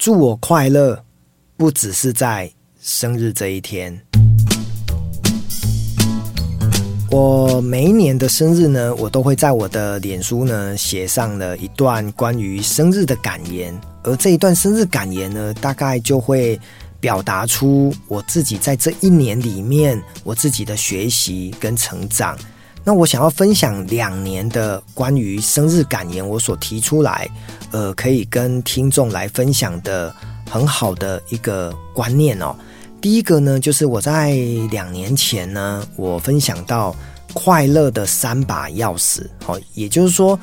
祝我快乐，不只是在生日这一天。我每一年的生日呢，我都会在我的脸书呢写上了一段关于生日的感言，而这一段生日感言呢，大概就会表达出我自己在这一年里面我自己的学习跟成长。那我想要分享两年的关于生日感言，我所提出来，呃，可以跟听众来分享的很好的一个观念哦。第一个呢，就是我在两年前呢，我分享到快乐的三把钥匙，哦，也就是说。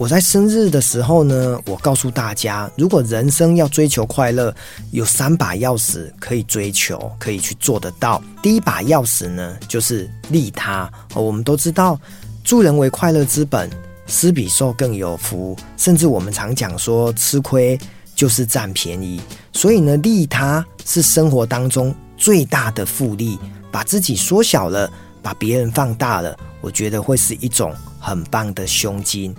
我在生日的时候呢，我告诉大家，如果人生要追求快乐，有三把钥匙可以追求，可以去做得到。第一把钥匙呢，就是利他。我们都知道，助人为快乐之本，施比受更有福。甚至我们常讲说，吃亏就是占便宜。所以呢，利他是生活当中最大的复利。把自己缩小了，把别人放大了，我觉得会是一种很棒的胸襟。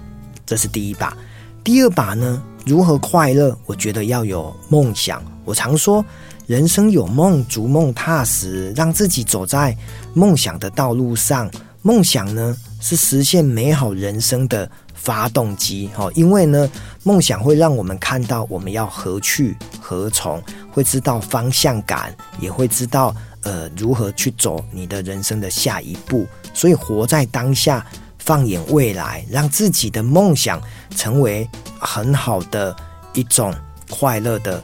这是第一把，第二把呢？如何快乐？我觉得要有梦想。我常说，人生有梦，逐梦踏实，让自己走在梦想的道路上。梦想呢，是实现美好人生的发动机。哈，因为呢，梦想会让我们看到我们要何去何从，会知道方向感，也会知道呃如何去走你的人生的下一步。所以，活在当下。放眼未来，让自己的梦想成为很好的一种快乐的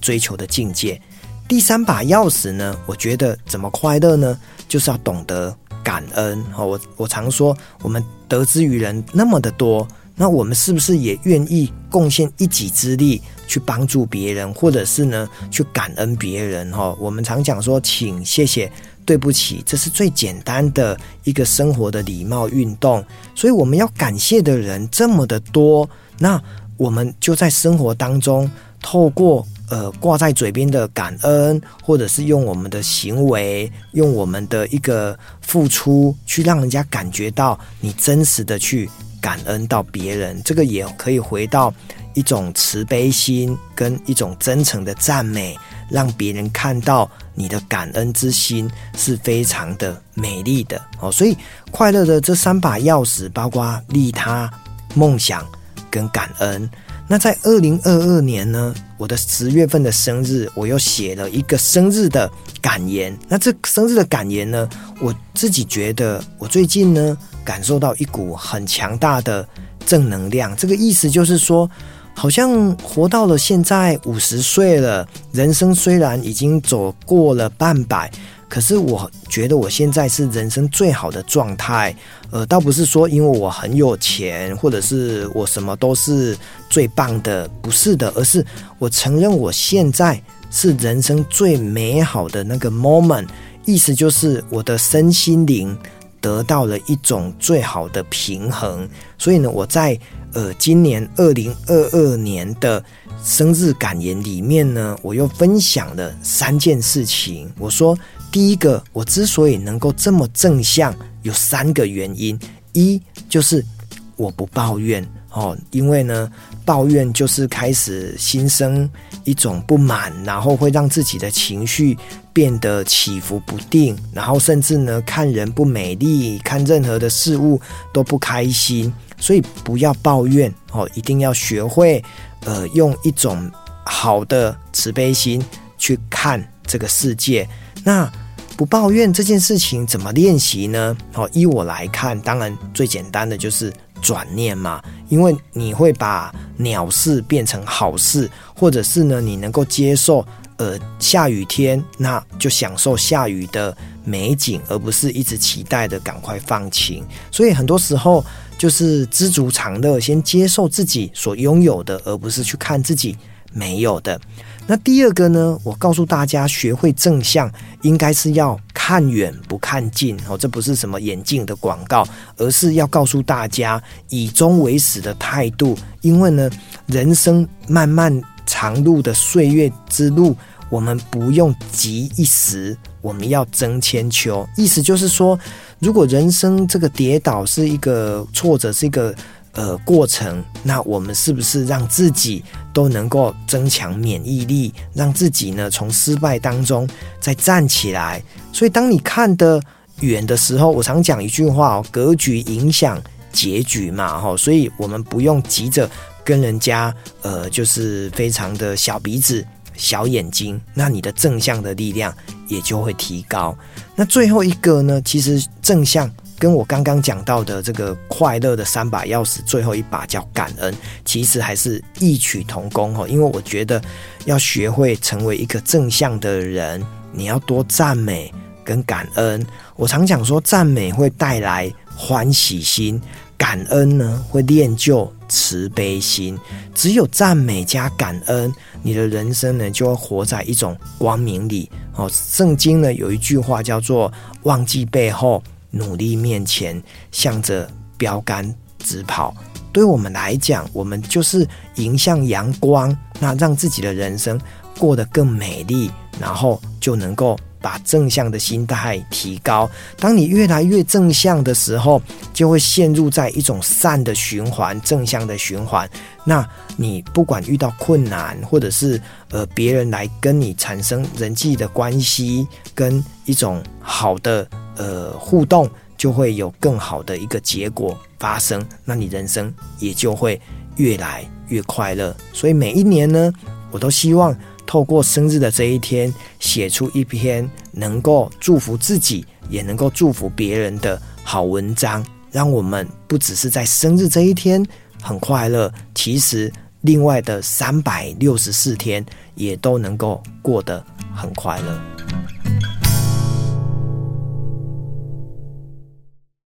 追求的境界。第三把钥匙呢？我觉得怎么快乐呢？就是要懂得感恩。我我常说，我们得之于人那么的多，那我们是不是也愿意贡献一己之力去帮助别人，或者是呢去感恩别人？哈，我们常讲说，请谢谢。对不起，这是最简单的一个生活的礼貌运动，所以我们要感谢的人这么的多，那我们就在生活当中透过呃挂在嘴边的感恩，或者是用我们的行为，用我们的一个付出，去让人家感觉到你真实的去感恩到别人，这个也可以回到一种慈悲心跟一种真诚的赞美。让别人看到你的感恩之心是非常的美丽的哦，所以快乐的这三把钥匙包括利他、梦想跟感恩。那在二零二二年呢，我的十月份的生日，我又写了一个生日的感言。那这生日的感言呢，我自己觉得我最近呢感受到一股很强大的正能量。这个意思就是说。好像活到了现在五十岁了，人生虽然已经走过了半百，可是我觉得我现在是人生最好的状态。呃，倒不是说因为我很有钱，或者是我什么都是最棒的，不是的，而是我承认我现在是人生最美好的那个 moment。意思就是我的身心灵得到了一种最好的平衡。所以呢，我在。呃，今年二零二二年的生日感言里面呢，我又分享了三件事情。我说，第一个，我之所以能够这么正向，有三个原因：一就是我不抱怨哦，因为呢，抱怨就是开始心生一种不满，然后会让自己的情绪变得起伏不定，然后甚至呢，看人不美丽，看任何的事物都不开心。所以不要抱怨哦，一定要学会呃，用一种好的慈悲心去看这个世界。那不抱怨这件事情怎么练习呢？哦，依我来看，当然最简单的就是转念嘛，因为你会把鸟事变成好事，或者是呢，你能够接受呃下雨天，那就享受下雨的美景，而不是一直期待的赶快放晴。所以很多时候。就是知足常乐，先接受自己所拥有的，而不是去看自己没有的。那第二个呢？我告诉大家，学会正向，应该是要看远不看近哦。这不是什么眼镜的广告，而是要告诉大家以终为始的态度。因为呢，人生漫漫长路的岁月之路，我们不用急一时，我们要争千秋。意思就是说。如果人生这个跌倒是一个挫折，是一个呃过程，那我们是不是让自己都能够增强免疫力，让自己呢从失败当中再站起来？所以当你看得远的时候，我常讲一句话哦，格局影响结局嘛，哈，所以我们不用急着跟人家呃，就是非常的小鼻子。小眼睛，那你的正向的力量也就会提高。那最后一个呢？其实正向跟我刚刚讲到的这个快乐的三把钥匙，最后一把叫感恩，其实还是异曲同工哈。因为我觉得要学会成为一个正向的人，你要多赞美跟感恩。我常讲说，赞美会带来欢喜心。感恩呢，会练就慈悲心。只有赞美加感恩，你的人生呢，就会活在一种光明里。哦，圣经呢有一句话叫做“忘记背后，努力面前，向着标杆直跑”。对我们来讲，我们就是迎向阳光，那让自己的人生过得更美丽，然后就能够。把正向的心态提高，当你越来越正向的时候，就会陷入在一种善的循环、正向的循环。那你不管遇到困难，或者是呃别人来跟你产生人际的关系，跟一种好的呃互动，就会有更好的一个结果发生。那你人生也就会越来越快乐。所以每一年呢，我都希望。透过生日的这一天，写出一篇能够祝福自己，也能够祝福别人的好文章，让我们不只是在生日这一天很快乐，其实另外的三百六十四天也都能够过得很快乐。